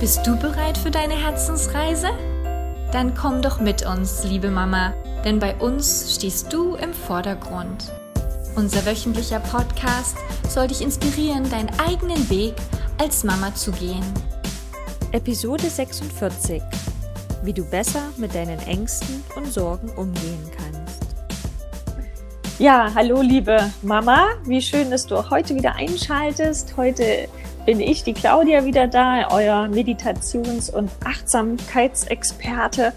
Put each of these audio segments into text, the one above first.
Bist du bereit für deine Herzensreise? Dann komm doch mit uns, liebe Mama, denn bei uns stehst du im Vordergrund. Unser wöchentlicher Podcast soll dich inspirieren, deinen eigenen Weg als Mama zu gehen. Episode 46. Wie du besser mit deinen Ängsten und Sorgen umgehen kannst. Ja, hallo liebe Mama, wie schön, dass du auch heute wieder einschaltest. Heute bin ich, die Claudia, wieder da, euer Meditations- und Achtsamkeitsexperte.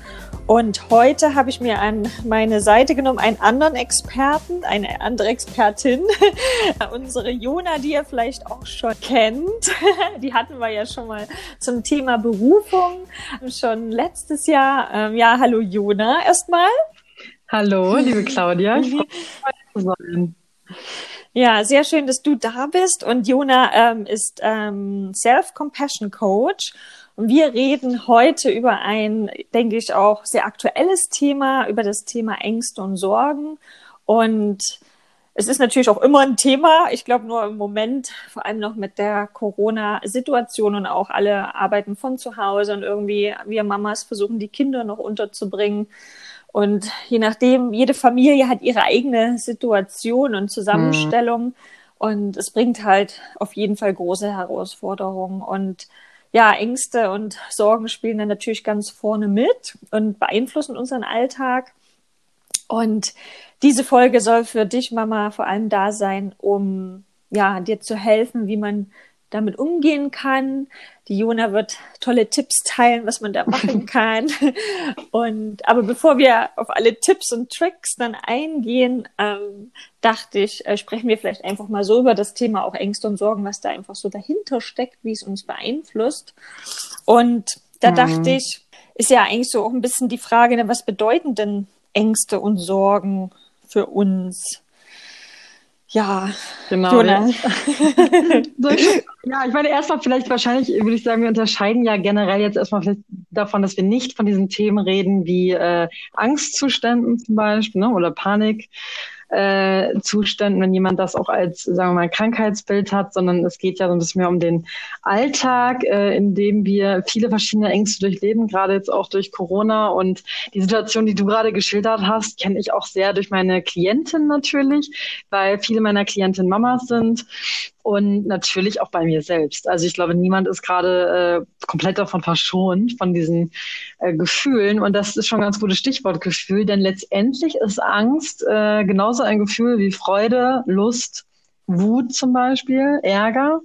Und heute habe ich mir an meine Seite genommen einen anderen Experten, eine andere Expertin, unsere Jona, die ihr vielleicht auch schon kennt. Die hatten wir ja schon mal zum Thema Berufung schon letztes Jahr. Ähm, ja, hallo Jona erstmal. Hallo, liebe Claudia. Ich freue mich, zu sein. Ja, sehr schön, dass du da bist. Und Jona ähm, ist ähm, Self-Compassion Coach. Und wir reden heute über ein, denke ich, auch sehr aktuelles Thema, über das Thema Ängste und Sorgen. Und es ist natürlich auch immer ein Thema. Ich glaube nur im Moment, vor allem noch mit der Corona-Situation und auch alle arbeiten von zu Hause und irgendwie wir Mamas versuchen, die Kinder noch unterzubringen. Und je nachdem, jede Familie hat ihre eigene Situation und Zusammenstellung. Mhm. Und es bringt halt auf jeden Fall große Herausforderungen. Und ja, Ängste und Sorgen spielen dann natürlich ganz vorne mit und beeinflussen unseren Alltag. Und diese Folge soll für dich, Mama, vor allem da sein, um ja, dir zu helfen, wie man damit umgehen kann. Die Jona wird tolle Tipps teilen, was man da machen kann. Und aber bevor wir auf alle Tipps und Tricks dann eingehen, ähm, dachte ich, äh, sprechen wir vielleicht einfach mal so über das Thema auch Ängste und Sorgen, was da einfach so dahinter steckt, wie es uns beeinflusst. Und da mhm. dachte ich, ist ja eigentlich so auch ein bisschen die Frage, ne, was bedeuten denn Ängste und Sorgen für uns? Ja, genau. Ja. ja, ich meine, erstmal vielleicht wahrscheinlich würde ich sagen, wir unterscheiden ja generell jetzt erstmal vielleicht davon, dass wir nicht von diesen Themen reden wie äh, Angstzuständen zum Beispiel ne, oder Panik, äh, Zuständen, wenn jemand das auch als, sagen wir mal, Krankheitsbild hat, sondern es geht ja so ein bisschen mehr um den Alltag, äh, in dem wir viele verschiedene Ängste durchleben, gerade jetzt auch durch Corona. Und die Situation, die du gerade geschildert hast, kenne ich auch sehr durch meine Klientin natürlich, weil viele meiner Klientinnen Mamas sind und natürlich auch bei mir selbst. Also ich glaube, niemand ist gerade äh, komplett davon verschont, von diesen äh, Gefühlen. Und das ist schon ein ganz gutes Stichwort Gefühl, denn letztendlich ist Angst äh, genauso ein Gefühl wie Freude, Lust, Wut zum Beispiel, Ärger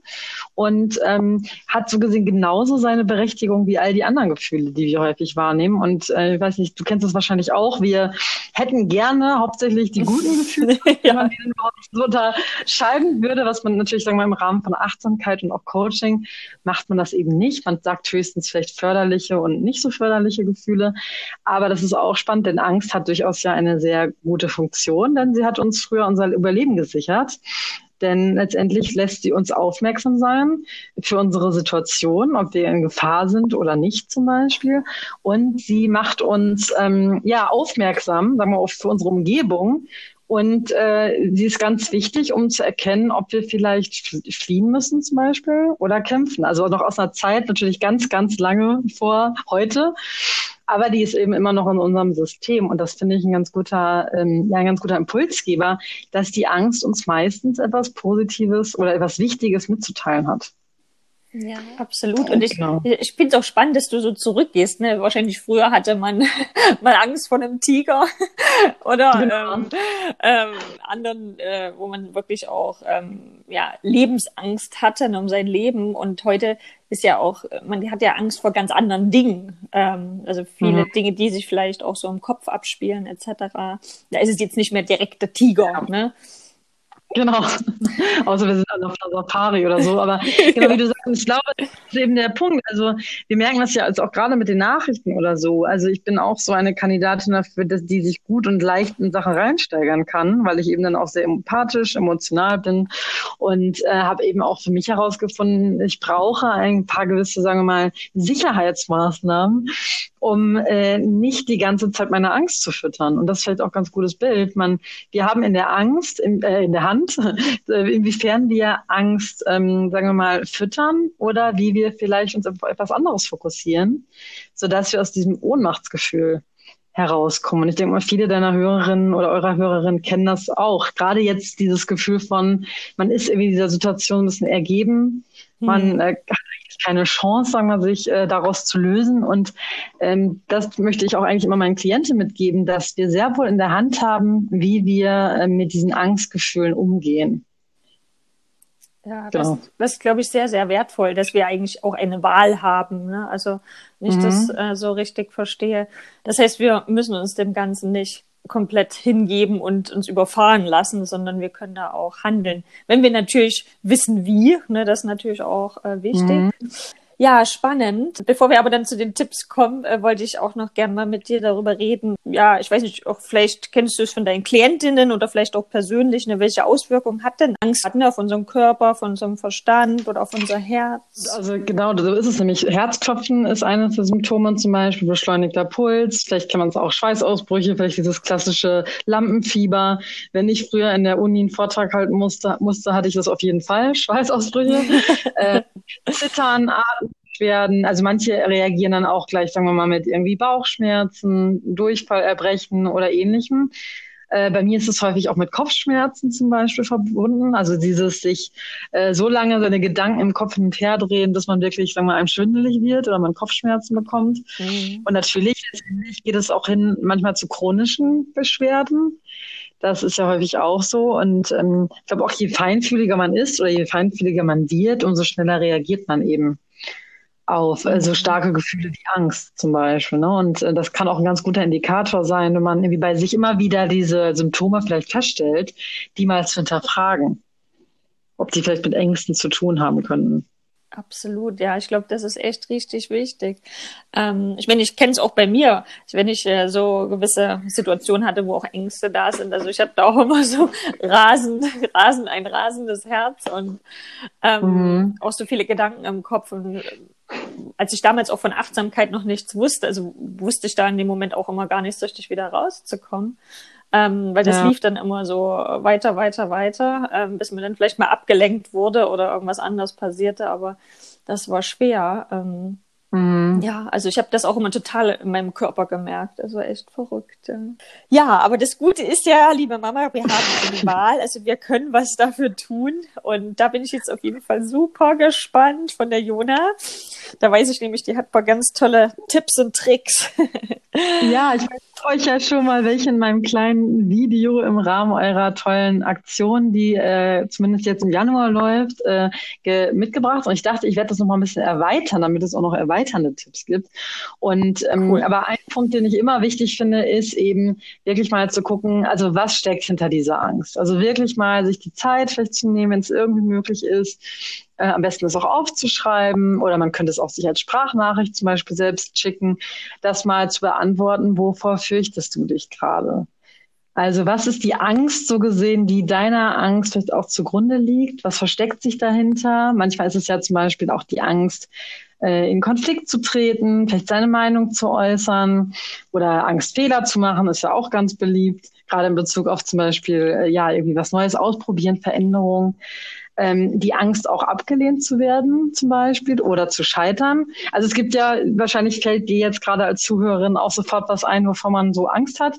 und ähm, hat so gesehen genauso seine Berechtigung wie all die anderen Gefühle, die wir häufig wahrnehmen. Und äh, ich weiß nicht, du kennst das wahrscheinlich auch. Wir hätten gerne hauptsächlich die guten Gefühle, ja. wenn man die überhaupt so unterscheiden würde, was man natürlich sagen wir im Rahmen von Achtsamkeit und auch Coaching macht man das eben nicht. Man sagt höchstens vielleicht förderliche und nicht so förderliche Gefühle. Aber das ist auch spannend, denn Angst hat durchaus ja eine sehr gute Funktion, denn sie hat uns früher unser Überleben gesichert. Denn letztendlich lässt sie uns aufmerksam sein für unsere Situation, ob wir in Gefahr sind oder nicht zum Beispiel. Und sie macht uns ähm, ja aufmerksam, sagen wir, für unsere Umgebung. Und äh, sie ist ganz wichtig, um zu erkennen, ob wir vielleicht fliehen müssen zum Beispiel oder kämpfen. Also noch aus einer Zeit natürlich ganz, ganz lange vor heute aber die ist eben immer noch in unserem System. Und das finde ich ein ganz guter, ähm, ja, ein ganz guter Impulsgeber, dass die Angst uns meistens etwas Positives oder etwas Wichtiges mitzuteilen hat. Ja, absolut. Und ich, genau. ich finde es auch spannend, dass du so zurückgehst. Ne? Wahrscheinlich früher hatte man mal Angst vor einem Tiger oder genau. ähm, ähm, anderen, äh, wo man wirklich auch ähm, ja, Lebensangst hatte ne, um sein Leben. Und heute ist ja auch, man hat ja Angst vor ganz anderen Dingen. Ähm, also viele mhm. Dinge, die sich vielleicht auch so im Kopf abspielen, etc. Da ist es jetzt nicht mehr direkt der Tiger. Ja. Ne? Genau. Außer wir sind auf der Safari oder so. Aber genau wie du sagst, ich glaube, das ist eben der Punkt. Also wir merken das ja also auch gerade mit den Nachrichten oder so. Also ich bin auch so eine Kandidatin dafür, dass die sich gut und leicht in Sachen reinsteigern kann, weil ich eben dann auch sehr empathisch, emotional bin und äh, habe eben auch für mich herausgefunden, ich brauche ein paar gewisse, sagen wir mal, Sicherheitsmaßnahmen, um äh, nicht die ganze Zeit meine Angst zu füttern. Und das ist vielleicht auch ganz gutes Bild. Man, wir haben in der Angst, in, äh, in der Hand, äh, inwiefern wir Angst, ähm, sagen wir mal, füttern oder wie wir vielleicht uns auf etwas anderes fokussieren, sodass wir aus diesem Ohnmachtsgefühl herauskommen. Und ich denke mal, viele deiner Hörerinnen oder eurer Hörerinnen kennen das auch. Gerade jetzt dieses Gefühl von, man ist irgendwie dieser Situation ein bisschen ergeben, man hm. äh, hat keine Chance, sagen wir sich, äh, daraus zu lösen. Und ähm, das möchte ich auch eigentlich immer meinen Klienten mitgeben, dass wir sehr wohl in der Hand haben, wie wir äh, mit diesen Angstgefühlen umgehen. Ja, genau. das, das ist, glaube ich, sehr, sehr wertvoll, dass wir eigentlich auch eine Wahl haben. Ne? Also, wenn ich mhm. das äh, so richtig verstehe. Das heißt, wir müssen uns dem Ganzen nicht komplett hingeben und uns überfahren lassen, sondern wir können da auch handeln. Wenn wir natürlich wissen, wie, ne, das ist natürlich auch äh, wichtig. Mhm. Ja, spannend. Bevor wir aber dann zu den Tipps kommen, äh, wollte ich auch noch gerne mal mit dir darüber reden. Ja, ich weiß nicht, auch vielleicht kennst du es von deinen Klientinnen oder vielleicht auch persönlich, ne, welche Auswirkungen hat denn Angst ne, auf unseren Körper, auf unserem Verstand oder auf unser Herz? Also genau, so ist es nämlich. Herzklopfen ist eines der Symptome zum Beispiel, beschleunigter Puls. Vielleicht kann man es auch Schweißausbrüche, vielleicht dieses klassische Lampenfieber. Wenn ich früher in der Uni einen Vortrag halten musste, musste hatte ich das auf jeden Fall, Schweißausbrüche. äh, Zittern, Werden. Also manche reagieren dann auch gleich, sagen wir mal, mit irgendwie Bauchschmerzen, Durchfall, Erbrechen oder ähnlichem. Äh, bei mir ist es häufig auch mit Kopfschmerzen zum Beispiel verbunden. Also dieses sich äh, so lange seine Gedanken im Kopf hin und her drehen, dass man wirklich, sagen wir mal, einem schwindelig wird oder man Kopfschmerzen bekommt. Mhm. Und natürlich geht es auch hin manchmal zu chronischen Beschwerden. Das ist ja häufig auch so. Und ähm, ich glaube auch, je feinfühliger man ist oder je feinfühliger man wird, umso schneller reagiert man eben auf äh, so starke Gefühle wie Angst zum Beispiel. Ne? Und äh, das kann auch ein ganz guter Indikator sein, wenn man irgendwie bei sich immer wieder diese Symptome vielleicht feststellt, die mal zu hinterfragen, ob die vielleicht mit Ängsten zu tun haben könnten. Absolut, ja, ich glaube, das ist echt richtig wichtig. Ähm, ich meine, ich kenne es auch bei mir, wenn ich äh, so gewisse Situationen hatte, wo auch Ängste da sind. Also ich habe da auch immer so rasend, rasend, ein rasendes Herz und ähm, mhm. auch so viele Gedanken im Kopf. Und als ich damals auch von Achtsamkeit noch nichts wusste, also wusste ich da in dem Moment auch immer gar nicht so richtig wieder rauszukommen. Ähm, weil das ja. lief dann immer so weiter, weiter, weiter, ähm, bis man dann vielleicht mal abgelenkt wurde oder irgendwas anderes passierte, aber das war schwer. Ähm, Mhm. Ja, also ich habe das auch immer total in meinem Körper gemerkt. Also echt verrückt. Ja. ja, aber das Gute ist ja, liebe Mama, wir haben eine Wahl. Also wir können was dafür tun. Und da bin ich jetzt auf jeden Fall super gespannt von der Jona. Da weiß ich nämlich, die hat ein paar ganz tolle Tipps und Tricks. ja, ich weiß euch ja schon mal welche in meinem kleinen Video im Rahmen eurer tollen Aktion, die äh, zumindest jetzt im Januar läuft, äh, mitgebracht. Und ich dachte, ich werde das noch mal ein bisschen erweitern, damit es auch noch erweiternde Tipps gibt. Und ähm, cool. aber ein Punkt, den ich immer wichtig finde, ist eben wirklich mal zu gucken, also was steckt hinter dieser Angst. Also wirklich mal sich die Zeit vielleicht zu nehmen, wenn es irgendwie möglich ist, äh, am besten das auch aufzuschreiben oder man könnte es auch sich als Sprachnachricht zum Beispiel selbst schicken, das mal zu beantworten, wovor fürchtest du dich gerade? Also was ist die Angst so gesehen, die deiner Angst vielleicht auch zugrunde liegt? Was versteckt sich dahinter? Manchmal ist es ja zum Beispiel auch die Angst, äh, in Konflikt zu treten, vielleicht seine Meinung zu äußern oder Angst, Fehler zu machen, ist ja auch ganz beliebt, gerade in Bezug auf zum Beispiel, äh, ja, irgendwie was Neues ausprobieren, Veränderung ähm, die Angst auch abgelehnt zu werden zum Beispiel oder zu scheitern. Also es gibt ja, wahrscheinlich fällt dir jetzt gerade als Zuhörerin auch sofort was ein, wovor man so Angst hat.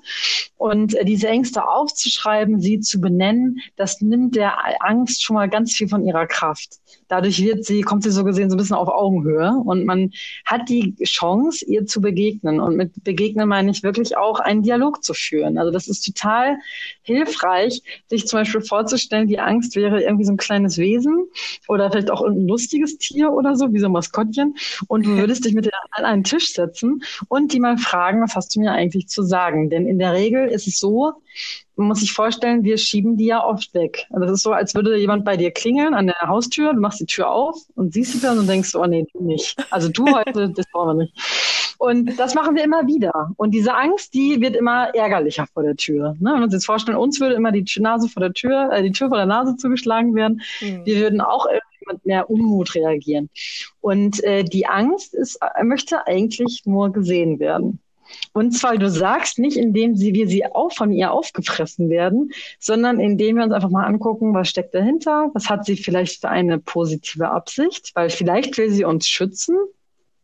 Und äh, diese Ängste aufzuschreiben, sie zu benennen, das nimmt der Angst schon mal ganz viel von ihrer Kraft. Dadurch wird sie, kommt sie so gesehen so ein bisschen auf Augenhöhe und man hat die Chance, ihr zu begegnen. Und mit begegnen meine ich wirklich auch einen Dialog zu führen. Also das ist total hilfreich, sich zum Beispiel vorzustellen, die Angst wäre irgendwie so ein kleines Wesen oder vielleicht auch ein lustiges Tier oder so, wie so ein Maskottchen. Und du würdest dich mit denen an einen Tisch setzen und die mal fragen, was hast du mir eigentlich zu sagen? Denn in der Regel ist es so, man muss sich vorstellen, wir schieben die ja oft weg. Also das ist so, als würde jemand bei dir klingeln an der Haustür, du machst die Tür auf und siehst die Person und denkst, oh nee, du nicht. Also du heute, das brauchen wir nicht. Und das machen wir immer wieder. Und diese Angst, die wird immer ärgerlicher vor der Tür. Ne? Wenn wir uns jetzt vorstellen, uns würde immer die Nase vor der Tür, äh, die Tür vor der Nase zugeschlagen werden, mhm. wir würden auch mit mehr Unmut reagieren. Und äh, die Angst ist, äh, möchte eigentlich nur gesehen werden. Und zwar, du sagst nicht, indem sie, wir sie auch von ihr aufgefressen werden, sondern indem wir uns einfach mal angucken, was steckt dahinter, was hat sie vielleicht für eine positive Absicht, weil vielleicht will sie uns schützen.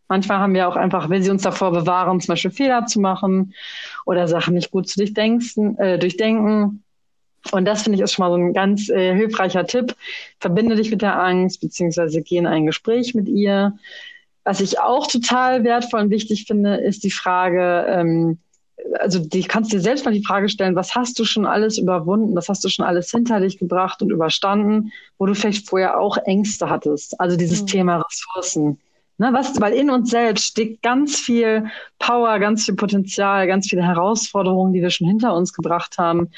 Manchmal haben wir auch einfach, will sie uns davor bewahren, zum Beispiel Fehler zu machen oder Sachen nicht gut zu durchdenken. Äh, durchdenken. Und das finde ich ist schon mal so ein ganz äh, hilfreicher Tipp. Verbinde dich mit der Angst, beziehungsweise geh in ein Gespräch mit ihr was ich auch total wertvoll und wichtig finde, ist die Frage, ähm, also die kannst dir selbst mal die Frage stellen, was hast du schon alles überwunden, was hast du schon alles hinter dich gebracht und überstanden, wo du vielleicht vorher auch Ängste hattest. Also dieses mhm. Thema Ressourcen. Ne, was, weil in uns selbst steckt ganz viel Power, ganz viel Potenzial, ganz viele Herausforderungen, die wir schon hinter uns gebracht haben.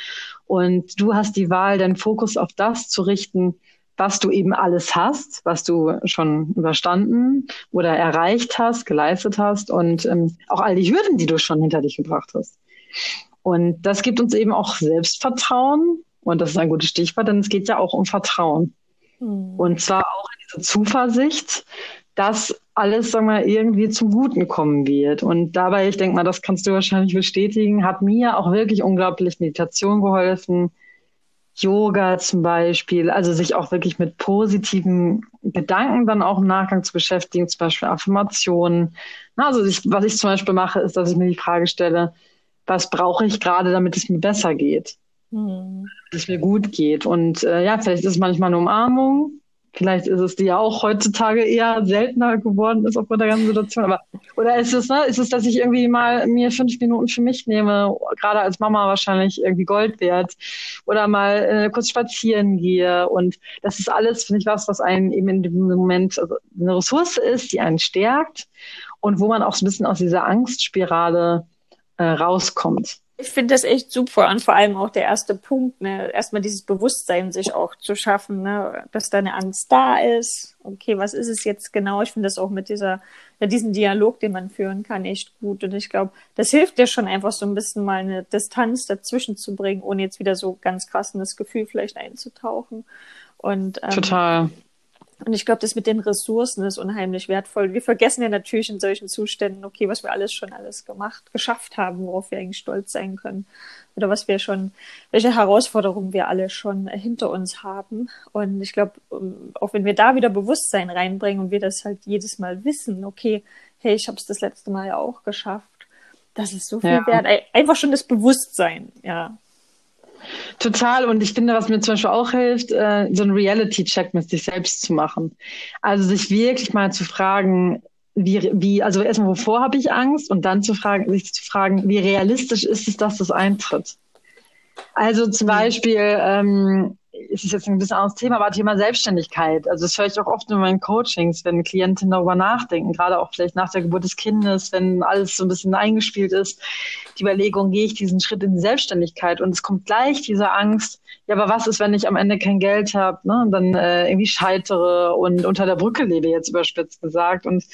Und du hast die Wahl, deinen Fokus auf das zu richten, was du eben alles hast, was du schon überstanden oder erreicht hast, geleistet hast und ähm, auch all die Hürden, die du schon hinter dich gebracht hast. Und das gibt uns eben auch Selbstvertrauen. Und das ist ein gutes Stichwort, denn es geht ja auch um Vertrauen. Mhm. Und zwar auch diese Zuversicht, dass alles, sagen wir, irgendwie zum Guten kommen wird. Und dabei, ich denke mal, das kannst du wahrscheinlich bestätigen, hat mir auch wirklich unglaublich Meditation geholfen, Yoga zum Beispiel, also sich auch wirklich mit positiven Gedanken dann auch im Nachgang zu beschäftigen, zum Beispiel Affirmationen. Also ich, was ich zum Beispiel mache, ist, dass ich mir die Frage stelle, was brauche ich gerade, damit es mir besser geht, hm. dass es mir gut geht. Und äh, ja, vielleicht ist es manchmal eine Umarmung, Vielleicht ist es die ja auch heutzutage eher seltener geworden ist aufgrund der ganzen Situation. Aber oder ist es, ne, ist es, dass ich irgendwie mal mir fünf Minuten für mich nehme, gerade als Mama wahrscheinlich irgendwie Gold wert, oder mal äh, kurz spazieren gehe. Und das ist alles, finde ich, was, was einen eben in dem Moment also eine Ressource ist, die einen stärkt und wo man auch so ein bisschen aus dieser Angstspirale äh, rauskommt. Ich finde das echt super und vor allem auch der erste Punkt, ne, erstmal dieses Bewusstsein sich auch zu schaffen, ne, dass deine Angst da ist. Okay, was ist es jetzt genau? Ich finde das auch mit dieser, ja, diesen Dialog, den man führen kann, echt gut. Und ich glaube, das hilft dir schon einfach so ein bisschen mal eine Distanz dazwischen zu bringen, ohne jetzt wieder so ganz krass in das Gefühl vielleicht einzutauchen. Und ähm, total. Und ich glaube, das mit den Ressourcen ist unheimlich wertvoll. Wir vergessen ja natürlich in solchen Zuständen, okay, was wir alles schon alles gemacht, geschafft haben, worauf wir eigentlich stolz sein können. Oder was wir schon, welche Herausforderungen wir alle schon hinter uns haben. Und ich glaube, auch wenn wir da wieder Bewusstsein reinbringen und wir das halt jedes Mal wissen, okay, hey, ich habe es das letzte Mal ja auch geschafft. Das ist so viel ja. wert. Einfach schon das Bewusstsein, ja. Total. Und ich finde, was mir zum Beispiel auch hilft, äh, so ein Reality-Check mit sich selbst zu machen. Also sich wirklich mal zu fragen, wie, wie, also erstmal, wovor habe ich Angst? Und dann zu fragen, sich zu fragen, wie realistisch ist es, dass das eintritt? Also zum mhm. Beispiel, ähm, ist es jetzt ein bisschen anderes Thema, aber Thema Selbstständigkeit. Also das höre ich auch oft in meinen Coachings, wenn Klientinnen darüber nachdenken, gerade auch vielleicht nach der Geburt des Kindes, wenn alles so ein bisschen eingespielt ist, die Überlegung, gehe ich diesen Schritt in die Selbstständigkeit und es kommt gleich diese Angst, ja, aber was ist, wenn ich am Ende kein Geld habe, ne, und dann äh, irgendwie scheitere und unter der Brücke lebe, jetzt überspitzt gesagt. Und,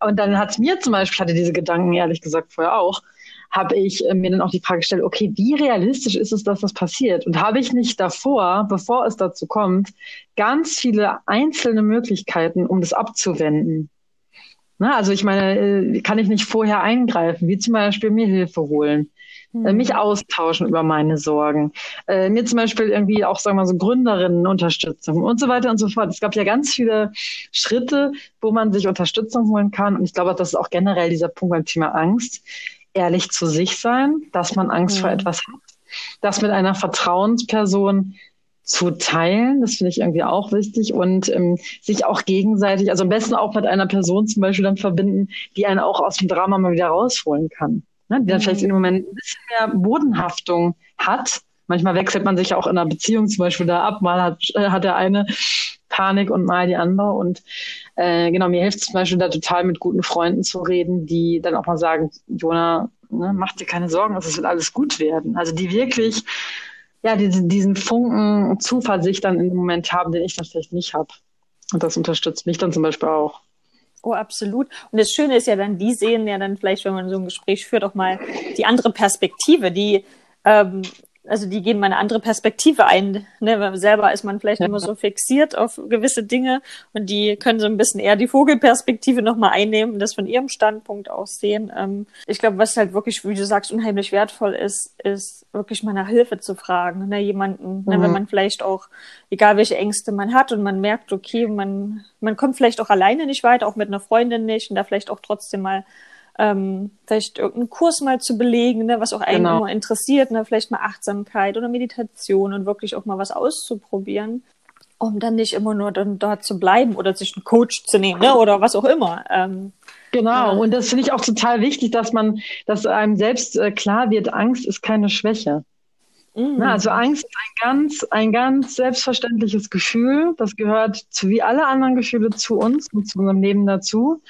und dann hat mir zum Beispiel, hatte diese Gedanken ehrlich gesagt vorher auch, habe ich äh, mir dann auch die Frage gestellt, okay, wie realistisch ist es, dass das passiert? Und habe ich nicht davor, bevor es dazu kommt, ganz viele einzelne Möglichkeiten, um das abzuwenden? Na, also ich meine, äh, kann ich nicht vorher eingreifen, wie zum Beispiel mir Hilfe holen, mhm. mich austauschen über meine Sorgen, äh, mir zum Beispiel irgendwie auch, sagen wir mal, so Gründerinnen-Unterstützung und so weiter und so fort. Es gab ja ganz viele Schritte, wo man sich Unterstützung holen kann. Und ich glaube, das ist auch generell dieser Punkt beim Thema Angst ehrlich zu sich sein, dass man Angst mhm. vor etwas hat, das mit einer Vertrauensperson zu teilen, das finde ich irgendwie auch wichtig und ähm, sich auch gegenseitig, also am besten auch mit einer Person zum Beispiel dann verbinden, die einen auch aus dem Drama mal wieder rausholen kann, ne? die dann mhm. vielleicht im Moment ein bisschen mehr Bodenhaftung hat. Manchmal wechselt man sich ja auch in einer Beziehung zum Beispiel da ab, mal hat, äh, hat der eine Panik und mal die andere. Und äh, genau, mir hilft zum Beispiel da total mit guten Freunden zu reden, die dann auch mal sagen, Jona, ne, mach dir keine Sorgen, es wird alles gut werden. Also die wirklich ja, diesen, diesen Funken Zuversicht dann im Moment haben, den ich dann vielleicht nicht habe. Und das unterstützt mich dann zum Beispiel auch. Oh, absolut. Und das Schöne ist ja dann, die sehen ja dann vielleicht, wenn man so ein Gespräch führt, auch mal die andere Perspektive, die ähm, also die gehen mal eine andere Perspektive ein. Ne? Selber ist man vielleicht ja. immer so fixiert auf gewisse Dinge und die können so ein bisschen eher die Vogelperspektive nochmal einnehmen, das von ihrem Standpunkt aus sehen. Ähm, ich glaube, was halt wirklich, wie du sagst, unheimlich wertvoll ist, ist wirklich mal nach Hilfe zu fragen. Ne? Jemanden, mhm. ne? wenn mhm. man vielleicht auch, egal welche Ängste man hat und man merkt, okay, man, man kommt vielleicht auch alleine nicht weiter, auch mit einer Freundin nicht und da vielleicht auch trotzdem mal ähm, vielleicht irgendeinen Kurs mal zu belegen, ne, was auch einen genau. immer interessiert, ne, vielleicht mal Achtsamkeit oder Meditation und wirklich auch mal was auszuprobieren, um dann nicht immer nur dann dort zu bleiben oder sich einen Coach zu nehmen ne, oder was auch immer. Ähm, Genau, ja. und das finde ich auch total wichtig, dass man, dass einem selbst äh, klar wird, Angst ist keine Schwäche. Mm. Na, also Angst ist ein ganz, ein ganz selbstverständliches Gefühl. Das gehört zu wie alle anderen Gefühle zu uns und zu unserem Leben dazu.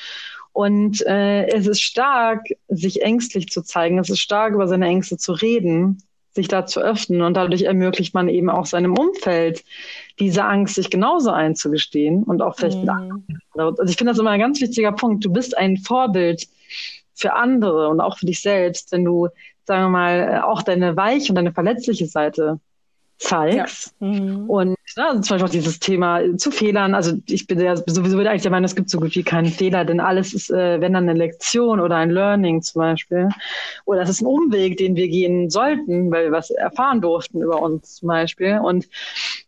Und äh, es ist stark, sich ängstlich zu zeigen. Es ist stark, über seine Ängste zu reden, sich da zu öffnen. Und dadurch ermöglicht man eben auch seinem Umfeld, diese Angst sich genauso einzugestehen und auch vielleicht mhm. Also ich finde das immer ein ganz wichtiger Punkt. Du bist ein Vorbild für andere und auch für dich selbst, wenn du, sagen wir mal, auch deine weiche und deine verletzliche Seite zeigst. Ja. Mhm. Und ja, zum Beispiel auch dieses Thema zu Fehlern. Also ich bin ja sowieso eigentlich der Meinung, es gibt so gut wie keinen Fehler, denn alles ist, äh, wenn dann eine Lektion oder ein Learning zum Beispiel. Oder es ist ein Umweg, den wir gehen sollten, weil wir was erfahren durften über uns zum Beispiel. Und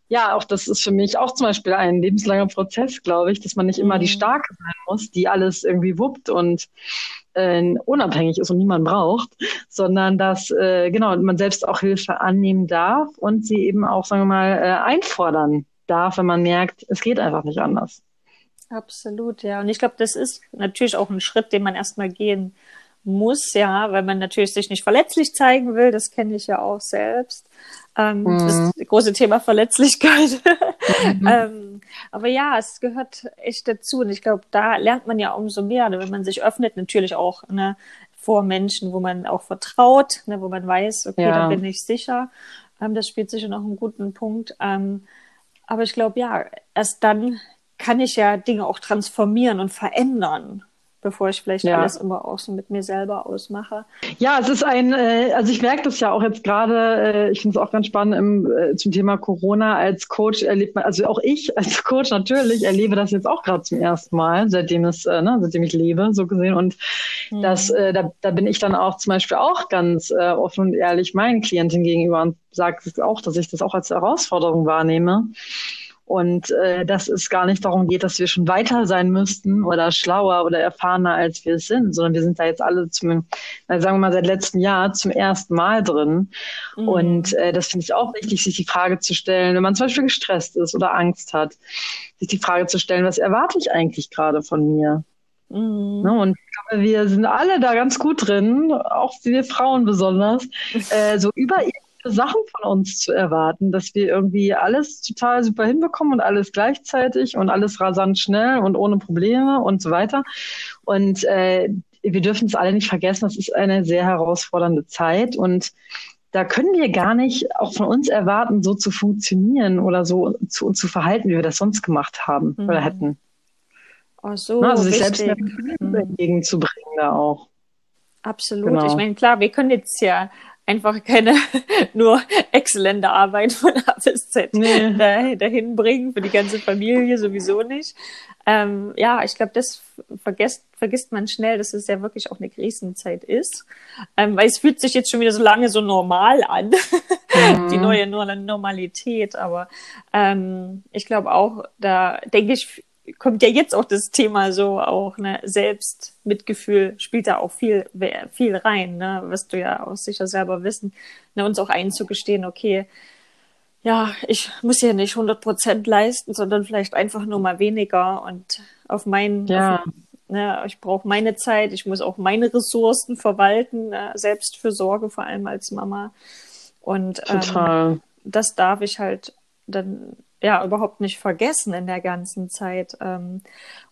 ja, auch das ist für mich auch zum Beispiel ein lebenslanger Prozess, glaube ich, dass man nicht immer mhm. die Starke sein muss, die alles irgendwie wuppt und äh, unabhängig ist und niemand braucht, sondern dass äh, genau man selbst auch Hilfe annehmen darf und sie eben auch, sagen wir mal, äh, einfordern darf, wenn man merkt, es geht einfach nicht anders. Absolut, ja. Und ich glaube, das ist natürlich auch ein Schritt, den man erstmal gehen muss, ja, weil man natürlich sich nicht verletzlich zeigen will. Das kenne ich ja auch selbst. Ähm, mhm. Das große Thema Verletzlichkeit. Mhm. ähm, aber ja, es gehört echt dazu. Und ich glaube, da lernt man ja umso mehr, wenn man sich öffnet, natürlich auch ne, vor Menschen, wo man auch vertraut, ne, wo man weiß, okay, ja. da bin ich sicher. Ähm, das spielt sicher noch einen guten Punkt. Ähm, aber ich glaube, ja, erst dann kann ich ja Dinge auch transformieren und verändern bevor ich vielleicht ja. alles immer auch so mit mir selber ausmache. Ja, es ist ein, äh, also ich merke das ja auch jetzt gerade, äh, ich finde es auch ganz spannend im, äh, zum Thema Corona als Coach erlebt man, also auch ich als Coach natürlich erlebe das jetzt auch gerade zum ersten Mal, seitdem es, äh, ne, seitdem ich lebe, so gesehen. Und mhm. das, äh, da, da bin ich dann auch zum Beispiel auch ganz äh, offen und ehrlich meinen Klienten gegenüber und sage auch, dass ich das auch als Herausforderung wahrnehme. Und äh, dass es gar nicht darum geht, dass wir schon weiter sein müssten oder schlauer oder erfahrener, als wir es sind, sondern wir sind da jetzt alle zum, sagen wir mal, seit letztem Jahr zum ersten Mal drin. Mhm. Und äh, das finde ich auch wichtig, sich die Frage zu stellen, wenn man zum Beispiel gestresst ist oder Angst hat, sich die Frage zu stellen, was erwarte ich eigentlich gerade von mir? Mhm. Ne, und ich glaube, wir sind alle da ganz gut drin, auch wir Frauen besonders, äh, so über Sachen von uns zu erwarten, dass wir irgendwie alles total super hinbekommen und alles gleichzeitig und alles rasant schnell und ohne Probleme und so weiter. Und äh, wir dürfen es alle nicht vergessen, das ist eine sehr herausfordernde Zeit und da können wir gar nicht auch von uns erwarten, so zu funktionieren oder so zu uns zu verhalten, wie wir das sonst gemacht haben mhm. oder hätten. Oh, so, also sich wichtig. selbst mhm. entgegenzubringen da auch. Absolut. Genau. Ich meine, klar, wir können jetzt ja einfach keine nur exzellente Arbeit von A bis Z nee. dahin bringen, für die ganze Familie sowieso nicht. Ähm, ja, ich glaube, das vergisst, vergisst man schnell, dass es ja wirklich auch eine Krisenzeit ist. Ähm, weil es fühlt sich jetzt schon wieder so lange so normal an, mhm. die neue Normalität. Aber ähm, ich glaube auch, da denke ich, kommt ja jetzt auch das Thema so auch, ne, Selbstmitgefühl spielt da auch viel, viel rein, ne, wirst du ja auch sicher selber wissen, ne, uns auch einzugestehen, okay, ja, ich muss ja nicht 100 Prozent leisten, sondern vielleicht einfach nur mal weniger und auf meinen, ja. Auf, ne, ich brauche meine Zeit, ich muss auch meine Ressourcen verwalten, ne, Selbstfürsorge vor allem als Mama und ähm, das darf ich halt dann ja überhaupt nicht vergessen in der ganzen Zeit. Ähm,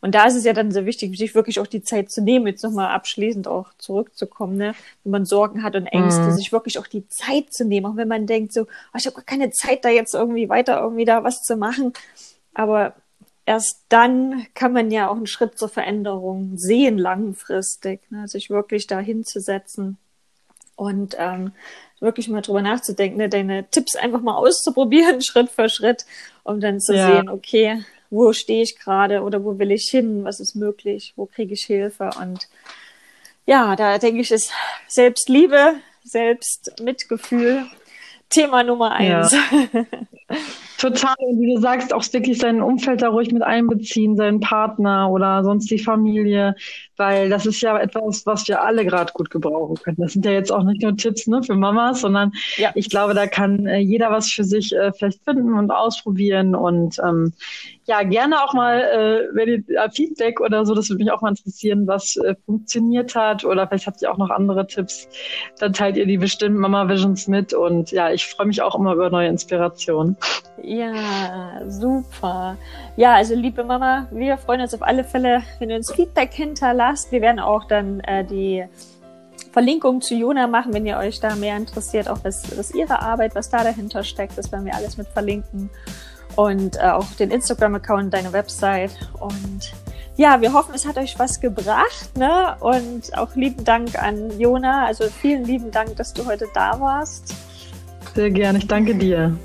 und da ist es ja dann sehr wichtig, sich wirklich auch die Zeit zu nehmen, jetzt nochmal abschließend auch zurückzukommen, ne? wenn man Sorgen hat und Ängste, mhm. sich wirklich auch die Zeit zu nehmen, auch wenn man denkt so, oh, ich habe gar keine Zeit, da jetzt irgendwie weiter irgendwie da was zu machen. Aber erst dann kann man ja auch einen Schritt zur Veränderung sehen, langfristig, ne? sich wirklich da hinzusetzen und ähm, wirklich mal drüber nachzudenken, ne? deine Tipps einfach mal auszuprobieren, Schritt für Schritt, um dann zu ja. sehen, okay, wo stehe ich gerade oder wo will ich hin, was ist möglich, wo kriege ich Hilfe und ja, da denke ich, ist Selbstliebe, Selbstmitgefühl Thema Nummer eins. Ja. Total. Und wie du sagst, auch wirklich sein Umfeld da ruhig mit einbeziehen, seinen Partner oder sonst die Familie, weil das ist ja etwas, was wir alle gerade gut gebrauchen können. Das sind ja jetzt auch nicht nur Tipps ne, für Mamas, sondern ja. ich glaube, da kann äh, jeder was für sich äh, vielleicht finden und ausprobieren und ähm, ja, gerne auch mal, äh, wenn ihr äh, Feedback oder so, das würde mich auch mal interessieren, was äh, funktioniert hat oder vielleicht habt ihr auch noch andere Tipps, dann teilt ihr die bestimmt Mama Visions mit und ja, ich freue mich auch immer über neue Inspirationen. Ja, super. Ja, also liebe Mama, wir freuen uns auf alle Fälle, wenn ihr uns Feedback hinterlasst. Wir werden auch dann äh, die Verlinkung zu Jona machen, wenn ihr euch da mehr interessiert, auch was, was ihre Arbeit, was da dahinter steckt, das werden wir alles mit verlinken und äh, auch den Instagram-Account, deine Website. Und ja, wir hoffen, es hat euch was gebracht. Ne? Und auch lieben Dank an Jona. Also vielen lieben Dank, dass du heute da warst. Sehr gerne, ich danke dir.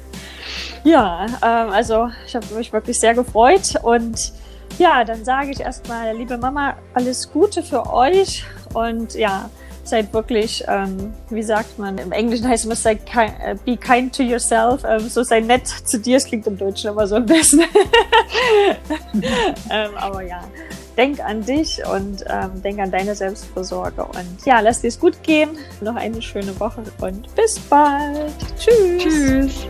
Ja, ähm, also ich habe mich wirklich sehr gefreut. Und ja, dann sage ich erstmal, liebe Mama, alles Gute für euch. Und ja, seid wirklich, ähm, wie sagt man, im Englischen heißt es kind, äh, be kind to yourself, ähm, so sei nett zu dir, es klingt im Deutschen immer so am besten. ähm, aber ja, denk an dich und ähm, denk an deine Selbstversorge und ja, lass dir es gut gehen, noch eine schöne Woche und bis bald. Tschüss. Tschüss.